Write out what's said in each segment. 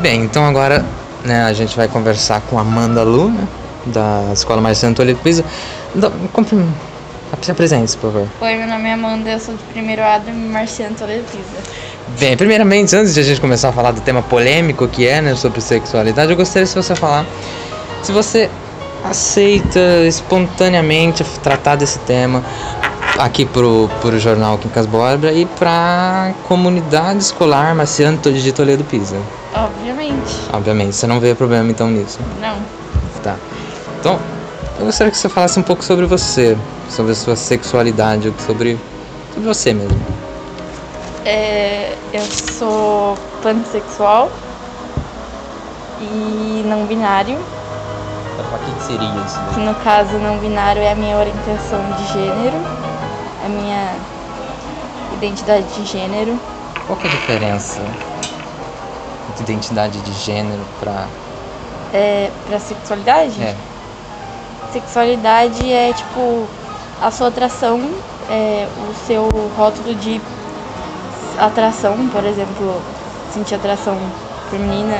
Bem, então agora né, a gente vai conversar com a Amanda Lu, né, da Escola Marciano Toledo Pisa. Se apresente, por favor. Oi, meu nome é Amanda, eu sou de primeiro A do Marciano Toledo Pisa. Bem, primeiramente, antes de a gente começar a falar do tema polêmico que é, né, sobre sexualidade, eu gostaria se você falar se você aceita espontaneamente tratar desse tema aqui pro, pro jornal Quincas Borba e pra comunidade escolar Marciano de Toledo Pisa. Obviamente. Obviamente, você não vê problema então nisso. Não. Tá. Então, eu gostaria que você falasse um pouco sobre você, sobre a sua sexualidade, sobre, sobre você mesmo. É, eu sou pansexual e não binário. O que, que seria isso? Que no caso, não binário é a minha orientação de gênero, a minha identidade de gênero. Qual que é a diferença de identidade de gênero pra. É, pra sexualidade? É, Sexualidade é tipo a sua atração, é, o seu rótulo de atração, por exemplo, sentir atração por menina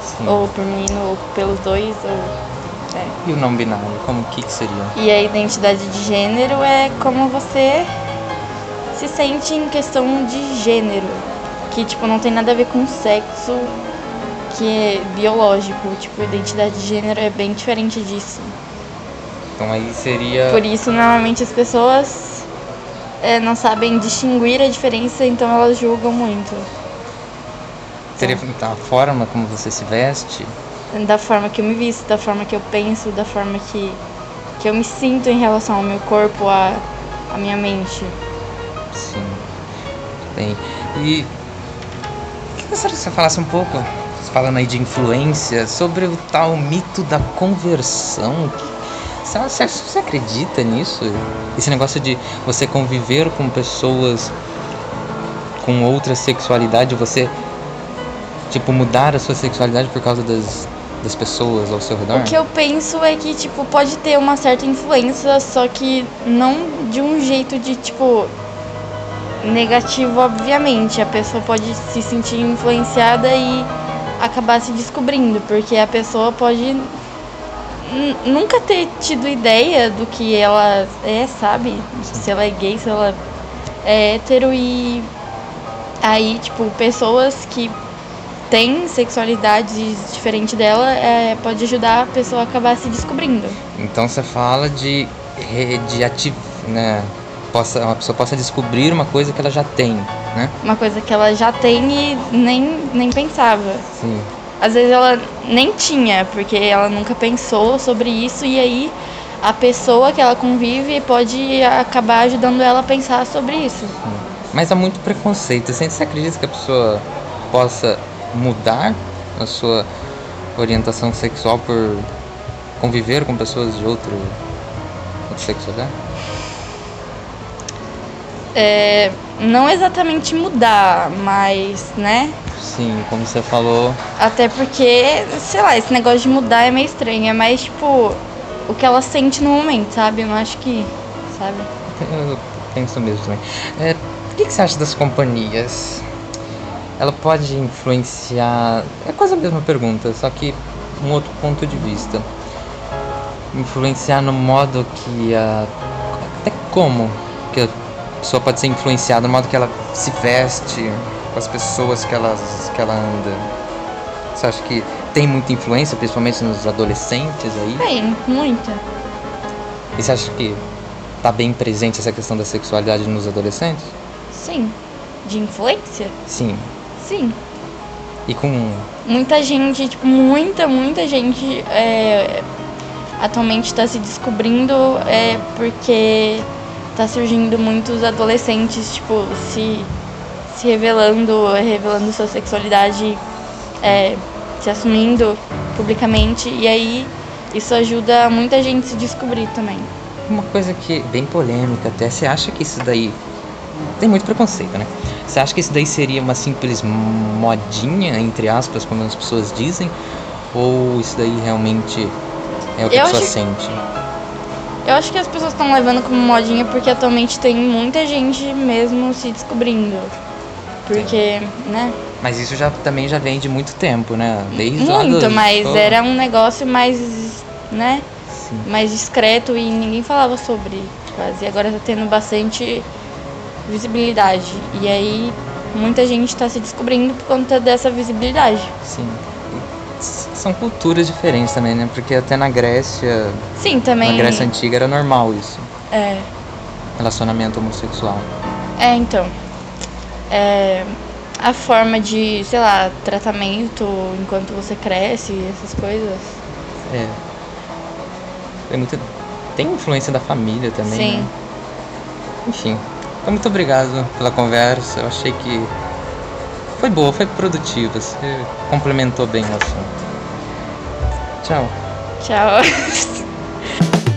sim. ou por menino ou pelos dois ou é. E o não binário, como que, que seria? E a identidade de gênero é como você se sente em questão de gênero, que tipo não tem nada a ver com sexo, que é biológico, tipo identidade de gênero é bem diferente disso. Então aí seria. Por isso, normalmente as pessoas é, não sabem distinguir a diferença, então elas julgam muito. Seria a forma como você se veste. Da forma que eu me visto, da forma que eu penso, da forma que, que eu me sinto em relação ao meu corpo, à, à minha mente. Sim. Bem. E. Eu gostaria que você falasse um pouco, falando aí de influência, sobre o tal mito da conversão. Você, você, você acredita nisso? Esse negócio de você conviver com pessoas com outra sexualidade, você tipo mudar a sua sexualidade por causa das, das pessoas ao seu redor? O que eu penso é que, tipo, pode ter uma certa influência, só que não de um jeito de, tipo, negativo, obviamente. A pessoa pode se sentir influenciada e acabar se descobrindo, porque a pessoa pode nunca ter tido ideia do que ela é, sabe? Se ela é gay, se ela é hétero e aí, tipo, pessoas que têm sexualidade diferente dela é, pode ajudar a pessoa a acabar se descobrindo. Então você fala de, de né? Possa, uma pessoa possa descobrir uma coisa que ela já tem, né? Uma coisa que ela já tem e nem, nem pensava. Sim. Às vezes ela nem tinha, porque ela nunca pensou sobre isso e aí a pessoa que ela convive pode acabar ajudando ela a pensar sobre isso. Mas há muito preconceito. Assim, Você acredita que a pessoa possa mudar a sua orientação sexual por conviver com pessoas de outro, outro sexualidade? É, não exatamente mudar, mas, né? Sim, como você falou, Até porque, sei lá, esse negócio de mudar é meio estranho. É mais, tipo, o que ela sente no momento, sabe? Eu acho que, sabe? eu penso mesmo também. É, o que você acha das companhias? Ela pode influenciar. É quase a mesma pergunta, só que um outro ponto de vista. Influenciar no modo que a. Até como que a pessoa pode ser influenciada, no modo que ela se veste, com as pessoas que ela, que ela anda. Você acha que tem muita influência, principalmente nos adolescentes aí? Bem, muita. E você acha que tá bem presente essa questão da sexualidade nos adolescentes? Sim. De influência? Sim. Sim. E com. Muita gente, tipo, muita, muita gente é, atualmente está se descobrindo é, porque tá surgindo muitos adolescentes, tipo, se, se revelando, revelando sua sexualidade, é, se assumindo publicamente, e aí isso ajuda muita gente a se descobrir também. Uma coisa que é bem polêmica até, você acha que isso daí. Tem muito preconceito, né? Você acha que isso daí seria uma simples modinha, entre aspas, como as pessoas dizem? Ou isso daí realmente é o que Eu a pessoa acho- sente? Eu acho que as pessoas estão levando como modinha porque atualmente tem muita gente mesmo se descobrindo. Porque, né? Mas isso já também já vem de muito tempo, né? Desde Muito, do- mas Pô, era um negócio mais, né? sim. Mais discreto e ninguém falava sobre quase. E agora tá tendo bastante visibilidade. E aí muita gente tá se descobrindo por conta dessa visibilidade. Sim. São culturas diferentes também, né? Porque até na Grécia, Sim, também. na Grécia Antiga era normal isso. É. Relacionamento homossexual. É, então. É, a forma de, sei lá, tratamento enquanto você cresce, essas coisas. É. Tem muita. Tem influência da família também. Sim. né? Enfim. Então, muito obrigado pela conversa. Eu achei que foi boa, foi produtiva. Você complementou bem o assunto. Tchau. Tchau.